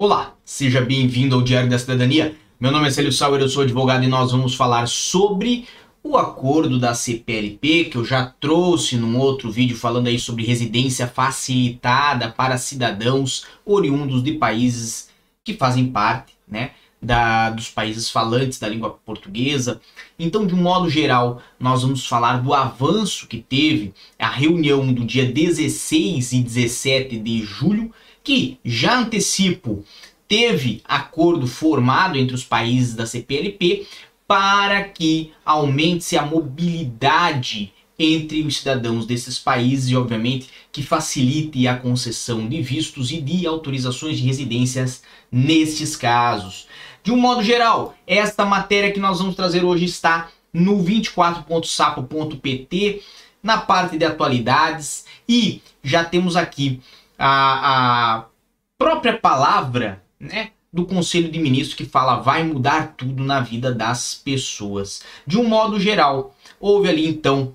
Olá, seja bem-vindo ao Diário da Cidadania. Meu nome é Célio Sauer, eu sou advogado e nós vamos falar sobre o acordo da CPLP, que eu já trouxe num outro vídeo falando aí sobre residência facilitada para cidadãos oriundos de países que fazem parte, né, da, dos países falantes da língua portuguesa. Então, de um modo geral, nós vamos falar do avanço que teve a reunião do dia 16 e 17 de julho, que já antecipo teve acordo formado entre os países da CPLP para que aumente-se a mobilidade entre os cidadãos desses países e, obviamente, que facilite a concessão de vistos e de autorizações de residências nestes casos. De um modo geral, esta matéria que nós vamos trazer hoje está no 24.sapo.pt, na parte de atualidades, e já temos aqui a, a própria palavra né, do Conselho de Ministros que fala vai mudar tudo na vida das pessoas. De um modo geral, houve ali então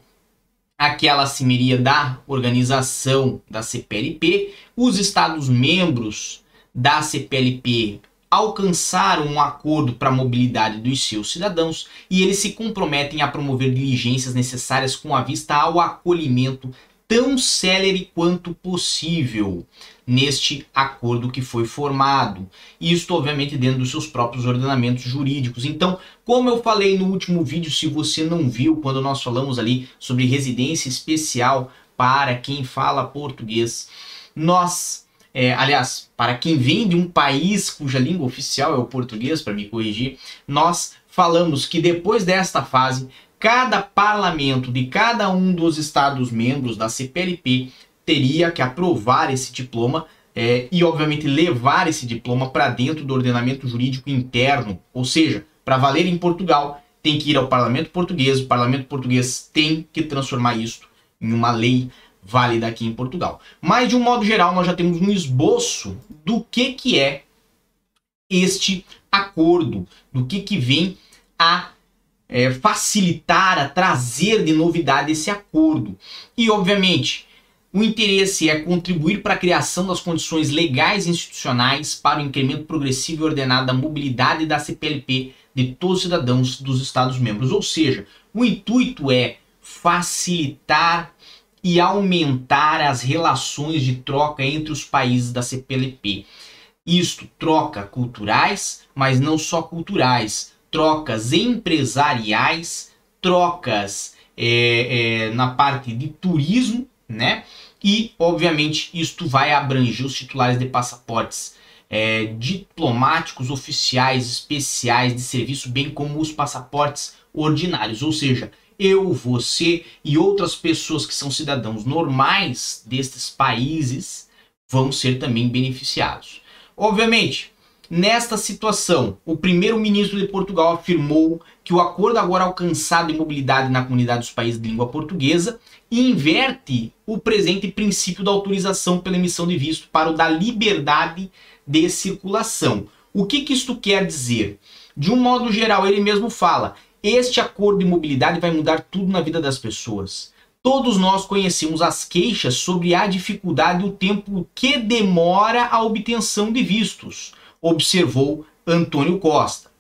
aquela cimeria da organização da CPLP, os Estados membros da CPLP alcançaram um acordo para a mobilidade dos seus cidadãos e eles se comprometem a promover diligências necessárias com a vista ao acolhimento tão célere quanto possível neste acordo que foi formado. Isto, obviamente, dentro dos seus próprios ordenamentos jurídicos. Então, como eu falei no último vídeo, se você não viu, quando nós falamos ali sobre residência especial para quem fala português, nós, é, aliás, para quem vem de um país cuja língua oficial é o português, para me corrigir, nós falamos que depois desta fase cada parlamento de cada um dos estados membros da CPLP teria que aprovar esse diploma é, e, obviamente, levar esse diploma para dentro do ordenamento jurídico interno. Ou seja, para valer em Portugal, tem que ir ao parlamento português, o parlamento português tem que transformar isso em uma lei válida aqui em Portugal. Mas, de um modo geral, nós já temos um esboço do que, que é este acordo, do que, que vem a é, facilitar, a trazer de novidade esse acordo. E, obviamente, o interesse é contribuir para a criação das condições legais e institucionais para o incremento progressivo e ordenado da mobilidade da CPLP de todos os cidadãos dos Estados-membros. Ou seja, o intuito é facilitar e aumentar as relações de troca entre os países da CPLP. Isto, troca culturais, mas não só culturais, trocas empresariais, trocas é, é, na parte de turismo, né? E, obviamente, isto vai abranger os titulares de passaportes é, diplomáticos, oficiais, especiais de serviço, bem como os passaportes ordinários. Ou seja, eu, você e outras pessoas que são cidadãos normais destes países vão ser também beneficiados. Obviamente, Nesta situação, o primeiro-ministro de Portugal afirmou que o acordo agora alcançado em mobilidade na comunidade dos países de língua portuguesa inverte o presente princípio da autorização pela emissão de visto para o da liberdade de circulação. O que, que isto quer dizer? De um modo geral, ele mesmo fala: este acordo de mobilidade vai mudar tudo na vida das pessoas. Todos nós conhecemos as queixas sobre a dificuldade e o tempo que demora a obtenção de vistos observou Antônio Costa.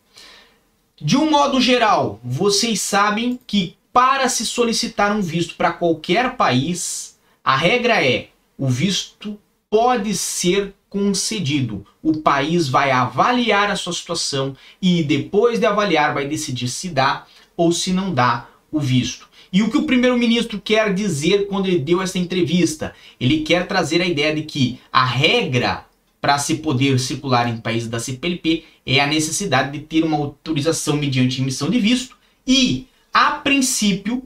De um modo geral, vocês sabem que para se solicitar um visto para qualquer país, a regra é: o visto pode ser concedido. O país vai avaliar a sua situação e depois de avaliar vai decidir se dá ou se não dá o visto. E o que o primeiro-ministro quer dizer quando ele deu essa entrevista? Ele quer trazer a ideia de que a regra para se poder circular em países da CPLP é a necessidade de ter uma autorização mediante emissão de visto e, a princípio,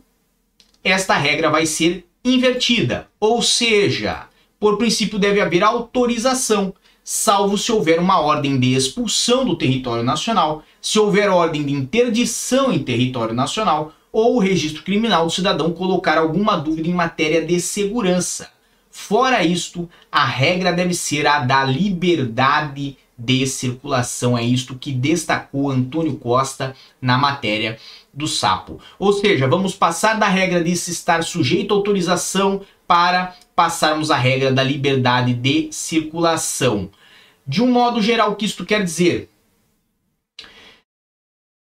esta regra vai ser invertida, ou seja, por princípio deve haver autorização, salvo se houver uma ordem de expulsão do território nacional, se houver ordem de interdição em território nacional ou o registro criminal do cidadão colocar alguma dúvida em matéria de segurança. Fora isto, a regra deve ser a da liberdade de circulação. É isto que destacou Antônio Costa na matéria do sapo. Ou seja, vamos passar da regra de se estar sujeito à autorização para passarmos a regra da liberdade de circulação. De um modo geral, o que isto quer dizer?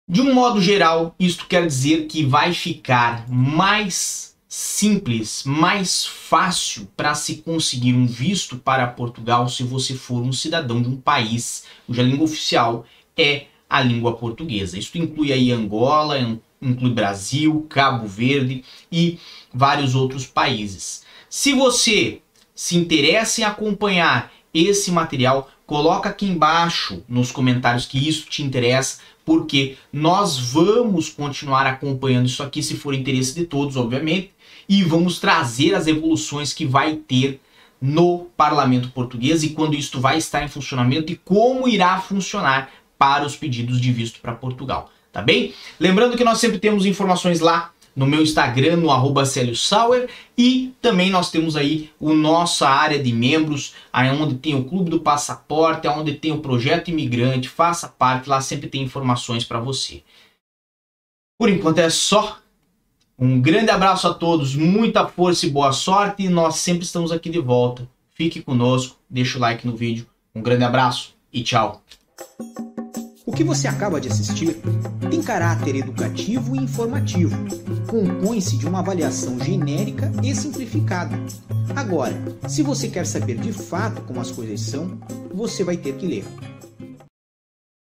De um modo geral, isto quer dizer que vai ficar mais simples, mais fácil para se conseguir um visto para Portugal se você for um cidadão de um país cuja língua oficial é a língua portuguesa. Isso inclui aí Angola, inclui Brasil, Cabo Verde e vários outros países. Se você se interessa em acompanhar esse material, coloca aqui embaixo nos comentários que isso te interessa, porque nós vamos continuar acompanhando isso aqui se for interesse de todos, obviamente, e vamos trazer as evoluções que vai ter no parlamento português e quando isto vai estar em funcionamento e como irá funcionar para os pedidos de visto para Portugal, tá bem? Lembrando que nós sempre temos informações lá no meu Instagram, no arroba Sauer, e também nós temos aí o nossa área de membros, onde tem o Clube do Passaporte, onde tem o Projeto Imigrante, faça parte, lá sempre tem informações para você. Por enquanto é só. Um grande abraço a todos, muita força e boa sorte, e nós sempre estamos aqui de volta. Fique conosco, deixa o like no vídeo. Um grande abraço e tchau. O que você acaba de assistir tem caráter educativo e informativo. Compõe-se de uma avaliação genérica e simplificada. Agora, se você quer saber de fato como as coisas são, você vai ter que ler.